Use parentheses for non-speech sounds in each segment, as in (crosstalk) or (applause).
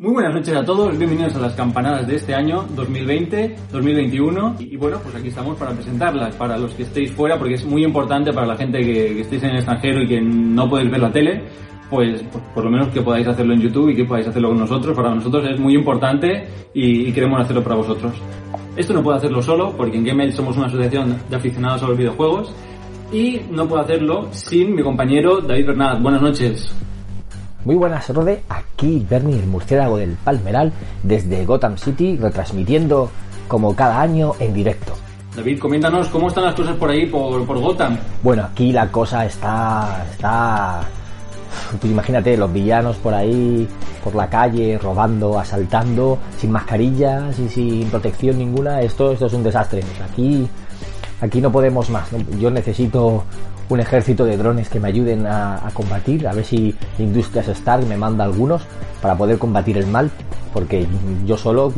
Muy buenas noches a todos, bienvenidos a las campanadas de este año 2020-2021 y, bueno, pues aquí estamos para presentarlas para los que estéis fuera porque es muy importante para la gente que, que estéis en el extranjero y que no podéis ver la tele, pues, pues, por lo menos que podáis hacerlo en YouTube y que podáis hacerlo con nosotros, para nosotros es muy importante y, queremos hacerlo para vosotros. Esto no puedo hacerlo solo porque en Gmail somos una asociación de aficionados a los videojuegos y no puedo hacerlo sin mi compañero David Bernat. Buenas noches. Muy buenas, Rode. Aquí Bernie, el murciélago del Palmeral, desde Gotham City, retransmitiendo como cada año en directo. David, coméntanos cómo están las cosas por ahí, por, por Gotham. Bueno, aquí la cosa está. está. Imagínate, los villanos por ahí, por la calle, robando, asaltando, sin mascarillas y sin protección ninguna. Esto, esto es un desastre. Aquí, aquí no podemos más. Yo necesito un ejército de drones que me ayuden a, combatir, a ver si Industrias Stark me manda algunos para poder combatir el mal, porque yo solo,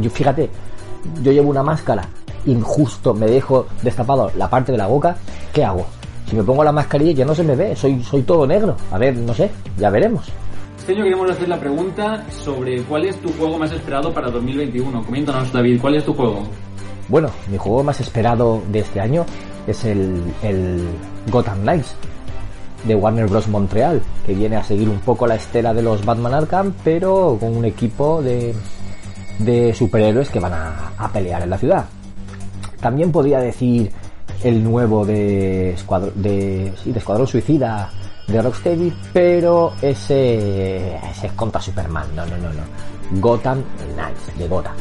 yo, fíjate, yo llevo una máscara, injusto, me dejo destapado la parte de la boca, ¿qué hago? Si me pongo la mascarilla ya no se me ve, soy, soy todo negro. A ver, no sé, ya veremos. Este año queremos hacer la pregunta sobre cuál es tu juego más esperado para 2021. Coméntanos, David, ¿cuál es tu juego? Bueno, mi juego más esperado de este año es el, el Gotham Knights de Warner Bros. Montreal, que viene a seguir un poco la estela de los Batman Arkham, pero con un equipo de, de superhéroes que van a, a, pelear en la ciudad. También podría decir el nuevo de, de, sí, de Escuadrón Suicida de Rocksteady, pero ese, ese es contra Superman, no, no, no, no. Gotham Knights, de Gotham.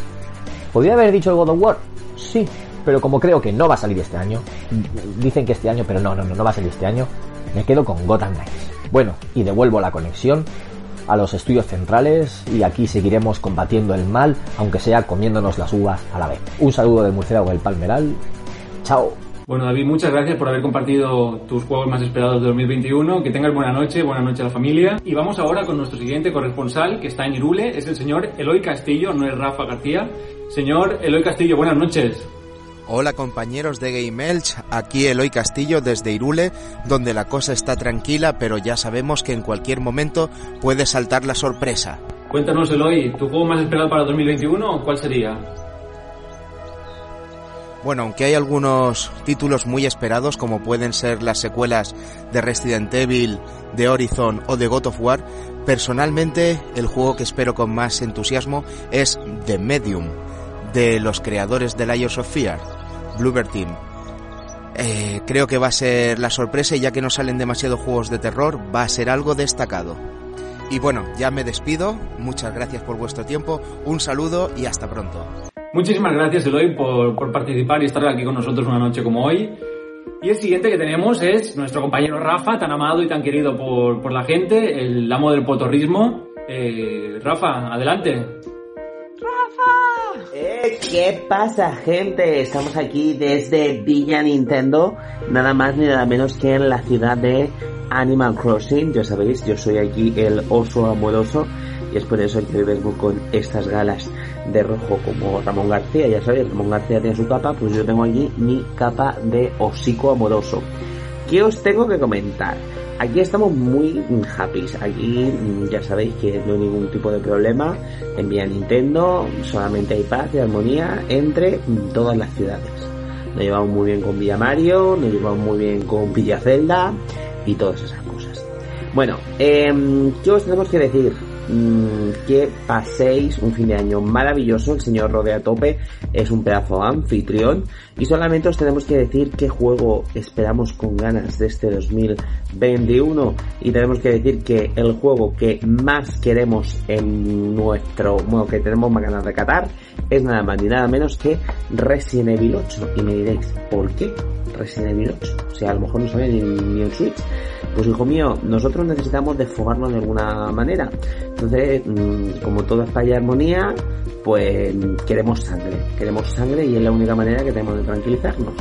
¿Podría haber dicho el God of War? Sí, pero como creo que no va a salir este año, dicen que este año, pero no, no, no, no va a salir este año, me quedo con Gotham Knights. Bueno, y devuelvo la conexión a los estudios centrales y aquí seguiremos combatiendo el mal, aunque sea comiéndonos las uvas a la vez. Un saludo del murciélago del Palmeral. Chao. Bueno, David, muchas gracias por haber compartido tus juegos más esperados de 2021. Que tengas buena noche, buena noche a la familia. Y vamos ahora con nuestro siguiente corresponsal, que está en Irule, es el señor Eloy Castillo, no es Rafa García. Señor Eloy Castillo, buenas noches. Hola compañeros de Game Elch, aquí Eloy Castillo desde Irule, donde la cosa está tranquila, pero ya sabemos que en cualquier momento puede saltar la sorpresa. Cuéntanos Eloy, ¿tu juego más esperado para 2021 cuál sería? Bueno, aunque hay algunos títulos muy esperados, como pueden ser las secuelas de Resident Evil, de Horizon o de God of War, personalmente el juego que espero con más entusiasmo es The Medium, de los creadores de Layers of Fear, Bluebird Team. Eh, creo que va a ser la sorpresa y ya que no salen demasiados juegos de terror, va a ser algo destacado. Y bueno, ya me despido, muchas gracias por vuestro tiempo, un saludo y hasta pronto. Muchísimas gracias Eloy por, por, participar y estar aquí con nosotros una noche como hoy. Y el siguiente que tenemos es nuestro compañero Rafa, tan amado y tan querido por, por la gente, el amo del potorrismo. Eh, Rafa, adelante. ¿Qué pasa, gente? Estamos aquí desde Villa Nintendo, nada más ni nada menos que en la ciudad de Animal Crossing. Ya sabéis, yo soy aquí el oso amoroso y es por eso que hoy vengo con estas galas de rojo como Ramón García. Ya sabéis, Ramón García tiene su capa, pues yo tengo aquí mi capa de hocico amoroso. ¿Qué os tengo que comentar? Aquí estamos muy happy. Aquí ya sabéis que no hay ningún tipo de problema en Vía Nintendo. Solamente hay paz y armonía entre todas las ciudades. Nos llevamos muy bien con Villa Mario, nos llevamos muy bien con Villa Zelda y todas esas cosas. Bueno, eh, ¿qué os tenemos que decir? Que paséis un fin de año maravilloso. El señor Rodea Tope es un pedazo anfitrión. Y solamente os tenemos que decir qué juego esperamos con ganas de este 2021. Y tenemos que decir que el juego que más queremos en nuestro, bueno, que tenemos más ganas de catar, es nada más ni nada menos que Resident Evil 8. Y me diréis, ¿por qué Resident Evil 8? O sea, a lo mejor no sale ni, ni en Switch. Pues hijo mío, nosotros necesitamos desfogarnos de alguna manera. Entonces, como todo es para y armonía, pues queremos sangre. Queremos sangre y es la única manera que tenemos de tranquilizarnos.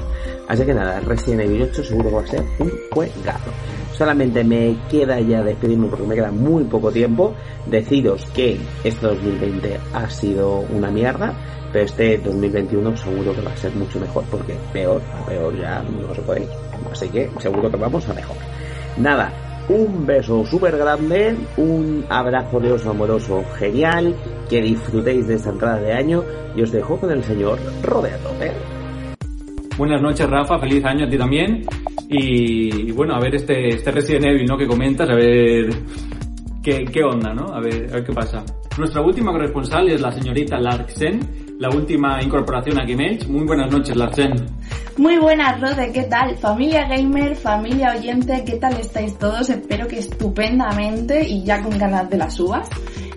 Así que nada, Resident Evil 8 seguro que va a ser un juegazo. Solamente me queda ya despedirme porque me queda muy poco tiempo. Deciros que este 2020 ha sido una mierda, pero este 2021 seguro que va a ser mucho mejor porque peor, peor ya no se puede. Así que seguro que vamos a mejor. Nada, un beso súper grande, un abrazo de oso amoroso genial, que disfrutéis de esta entrada de año y os dejo con el señor Roberto. Buenas noches Rafa, feliz año a ti también. Y, bueno, a ver este, este Resident Evil ¿no? que comentas, a ver qué, onda, ¿no? A ver, a ver qué pasa. Nuestra última corresponsal es la señorita Larsen, la última incorporación a Game Muy buenas noches, Larsen. Muy buenas, Rode, ¿qué tal? Familia gamer, familia oyente, ¿qué tal estáis todos? Espero que estupendamente y ya con ganas de las uvas.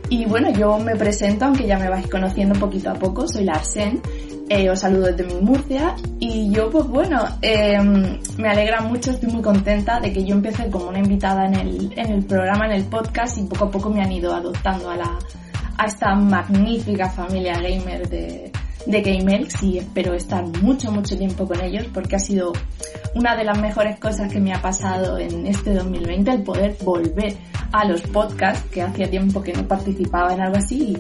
Y bueno, yo me presento, aunque ya me vais conociendo poquito a poco, soy Larsen, eh, os saludo desde mi Murcia y yo pues bueno, em, me alegra mucho, estoy muy contenta de que yo empecé como una invitada en el, en el programa, en el podcast y poco a poco me han ido adoptando a, la, a esta magnífica familia gamer de, de GameElx y espero estar mucho, mucho tiempo con ellos porque ha sido una de las mejores cosas que me ha pasado en este 2020 el poder volver a los podcasts que hacía tiempo que no participaba en algo así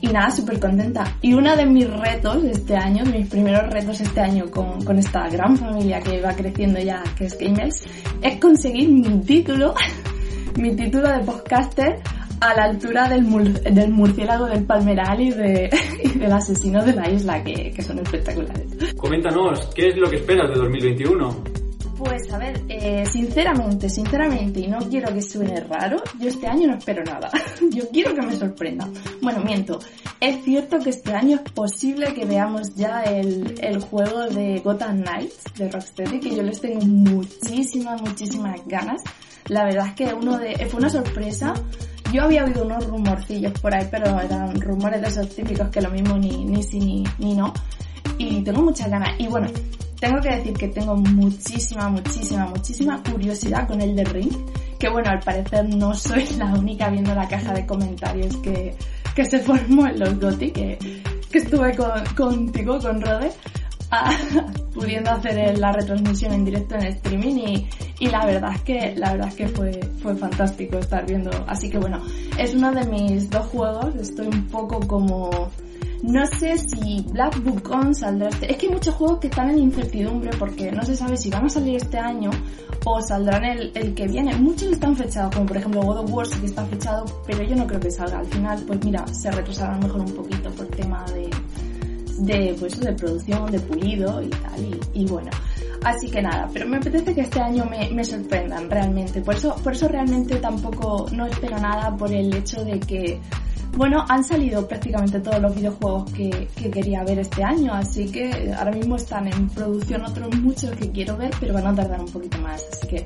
y, nada, súper contenta. Y uno de mis retos este año, mis primeros retos este año con, con esta gran familia que va creciendo ya, que es GameElx, es conseguir mi título, (laughs) mi título de podcaster a la altura del, del murciélago del palmeral y, de, (laughs) del asesino de la isla, que, que, son espectaculares. Coméntanos, ¿qué es lo que esperas de 2021? Pues a ver, eh, sinceramente, sinceramente, y no quiero que suene raro, yo este año no espero nada. (laughs) yo quiero que me sorprenda. Bueno, miento. Es cierto que este año es posible que veamos ya el, el juego de Gotham Knights de Rocksteady, que yo les tengo muchísimas, muchísimas ganas. La verdad es que uno de, fue una sorpresa yo había oído unos rumorcillos por ahí, pero eran rumores de esos típicos que lo mismo ni, ni sí ni, ni no. Y tengo muchas ganas. Y bueno, tengo que decir que tengo muchísima, muchísima, muchísima curiosidad con el de Ring. Que bueno, al parecer no soy la única viendo la caja de comentarios que, que se formó en los GOTY, que, que estuve con, contigo, con Rode (laughs) pudiendo hacer la retransmisión en directo en streaming y, y, la verdad es que la verdad es que fue fue fantástico estar viendo así que bueno es uno de mis dos juegos estoy un poco como no sé si Black Book On saldrá este... Es que hay muchos juegos que están en incertidumbre porque no se sabe si van a salir este año o saldrán el, el que viene. Muchos están fechados, como por ejemplo God of War que está fechado, pero yo no creo que salga. Al final, pues mira, se retrasará mejor un poquito por tema de, pues, de producción, de pulido y tal, y, bueno. Así que nada, pero me apetece que este año me, me, sorprendan realmente. Por eso, por eso realmente tampoco no espero nada por el hecho de que, bueno, han salido prácticamente todos los videojuegos que, que quería ver este año, así que ahora mismo están en producción otros muchos que quiero ver, pero van a tardar un poquito más, así que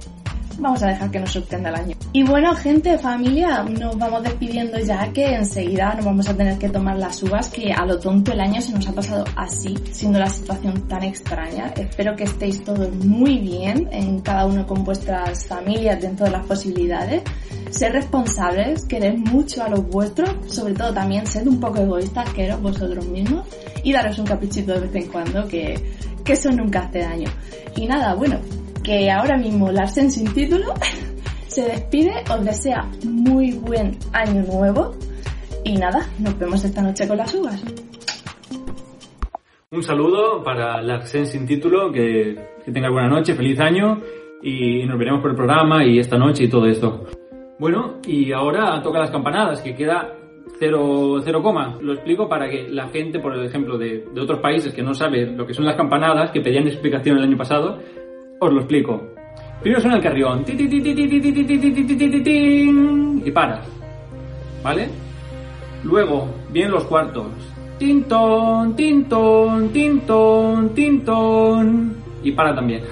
vamos a dejar que nos sorprenda el año. Y bueno, gente, familia, nos vamos despidiendo ya que enseguida nos vamos a tener que tomar las uvas que a lo tonto el año se nos ha pasado así, siendo la situación tan extraña. Espero que estéis todos muy bien, en cada uno con vuestras familias dentro de las posibilidades. Ser responsables, querer mucho a los vuestros, sobre todo también sed un poco egoístas, queros vosotros mismos y daros un caprichito de vez en cuando que, que eso nunca hace daño. Y nada, bueno, que ahora mismo Larsen sin título se despide, os desea muy buen año nuevo y nada, nos vemos esta noche con las uvas. Un saludo para Larsen sin título, que, que tenga buena noche, feliz año y nos veremos por el programa y esta noche y todo esto. Bueno, y ahora toca las campanadas, que queda cero, cero coma. Lo explico para que la gente, por ejemplo, de, de otros países que no sabe lo que son las campanadas, que pedían explicación el año pasado, os lo explico. Primero suena el carrión. Y para. ¿Vale? Luego vienen los cuartos. Tintón, tintón, tintón, tintón. Y para también.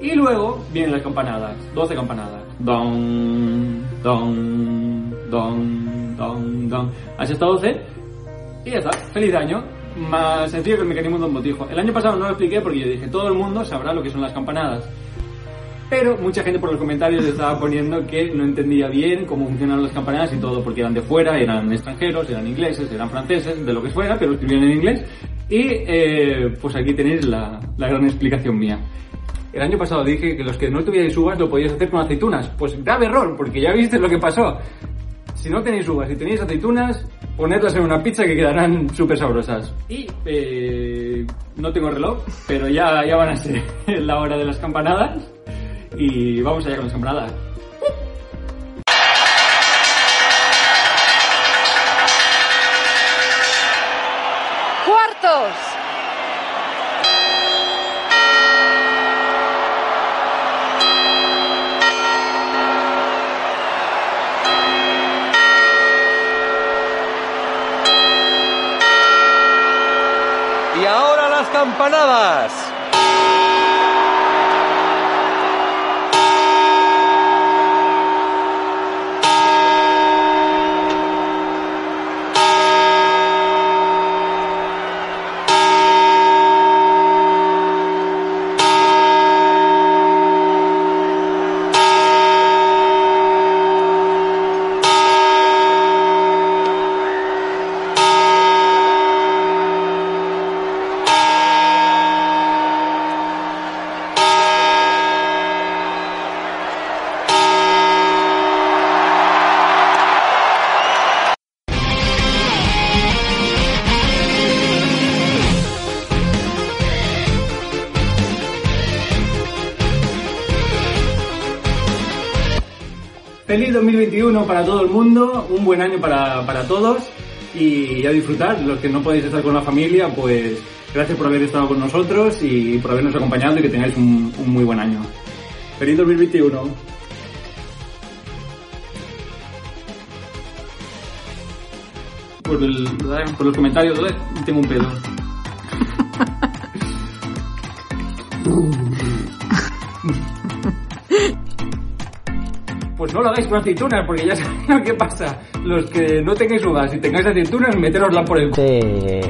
Y luego vienen las campanadas. 12 campanadas. Don, don, don, don, don. Has estado 12. Y ya está. Feliz año más sencillo que el mecanismo de un botijo. El año pasado no lo expliqué porque yo dije, todo el mundo sabrá lo que son las campanadas. Pero mucha gente por los comentarios estaba poniendo que no entendía bien cómo funcionan las campanadas y todo, porque eran de fuera, eran extranjeros, eran ingleses, eran franceses, de lo que fuera, pero escribían en inglés. Y eh, pues aquí tenéis la, la gran explicación mía. El año pasado dije que los que no tuvierais uvas lo podíais hacer con aceitunas. Pues grave error, porque ya viste lo que pasó. Si no tenéis uvas y si tenéis aceitunas, ponedlas en una pizza que quedarán súper sabrosas. Y eh, no tengo reloj, pero ya, ya van a ser (laughs) la hora de las campanadas. Y vamos allá con las campanadas. Cuartos. Y ahora las campanadas. Feliz 2021 para todo el mundo, un buen año para, para todos y a disfrutar. Los que no podéis estar con la familia, pues gracias por haber estado con nosotros y por habernos acompañado y que tengáis un, un muy buen año. Feliz 2021. Por, el, por los comentarios, tengo un pedo. (laughs) no lo hagáis con aceitunas, porque ya (laughs) sabéis lo que pasa. Los que no tengáis uvas y tengáis aceitunas, meterosla por el... Eh,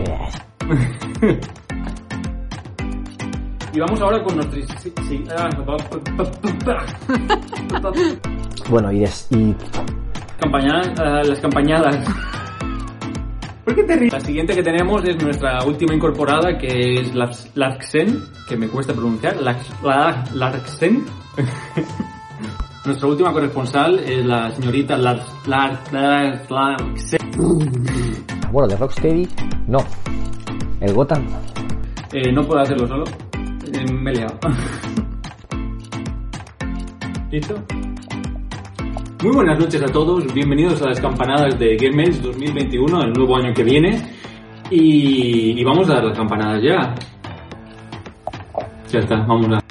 Y vamos ahora con nuestros... sí, sí, ah, bueno, y, des- y Campaña- ah, las campañadas. ¿Por qué te ríes? La siguiente que tenemos es nuestra última incorporada, que es Larksen, que me cuesta pronunciar. Lars- La- Larksen. (laughs) Nuestra última corresponsal es la señorita Lars, Lars, Lars- Larksen. bueno, de Rocksteady, no. El Gotham, Eh, no puedo hacerlo solo. Eh, me he liado. (laughs) ¿Listo? Muy buenas noches a todos, bienvenidos a las campanadas de Game Edge 2021, el nuevo año que viene. Y, y vamos a dar las campanadas ya. Ya está, vamos a...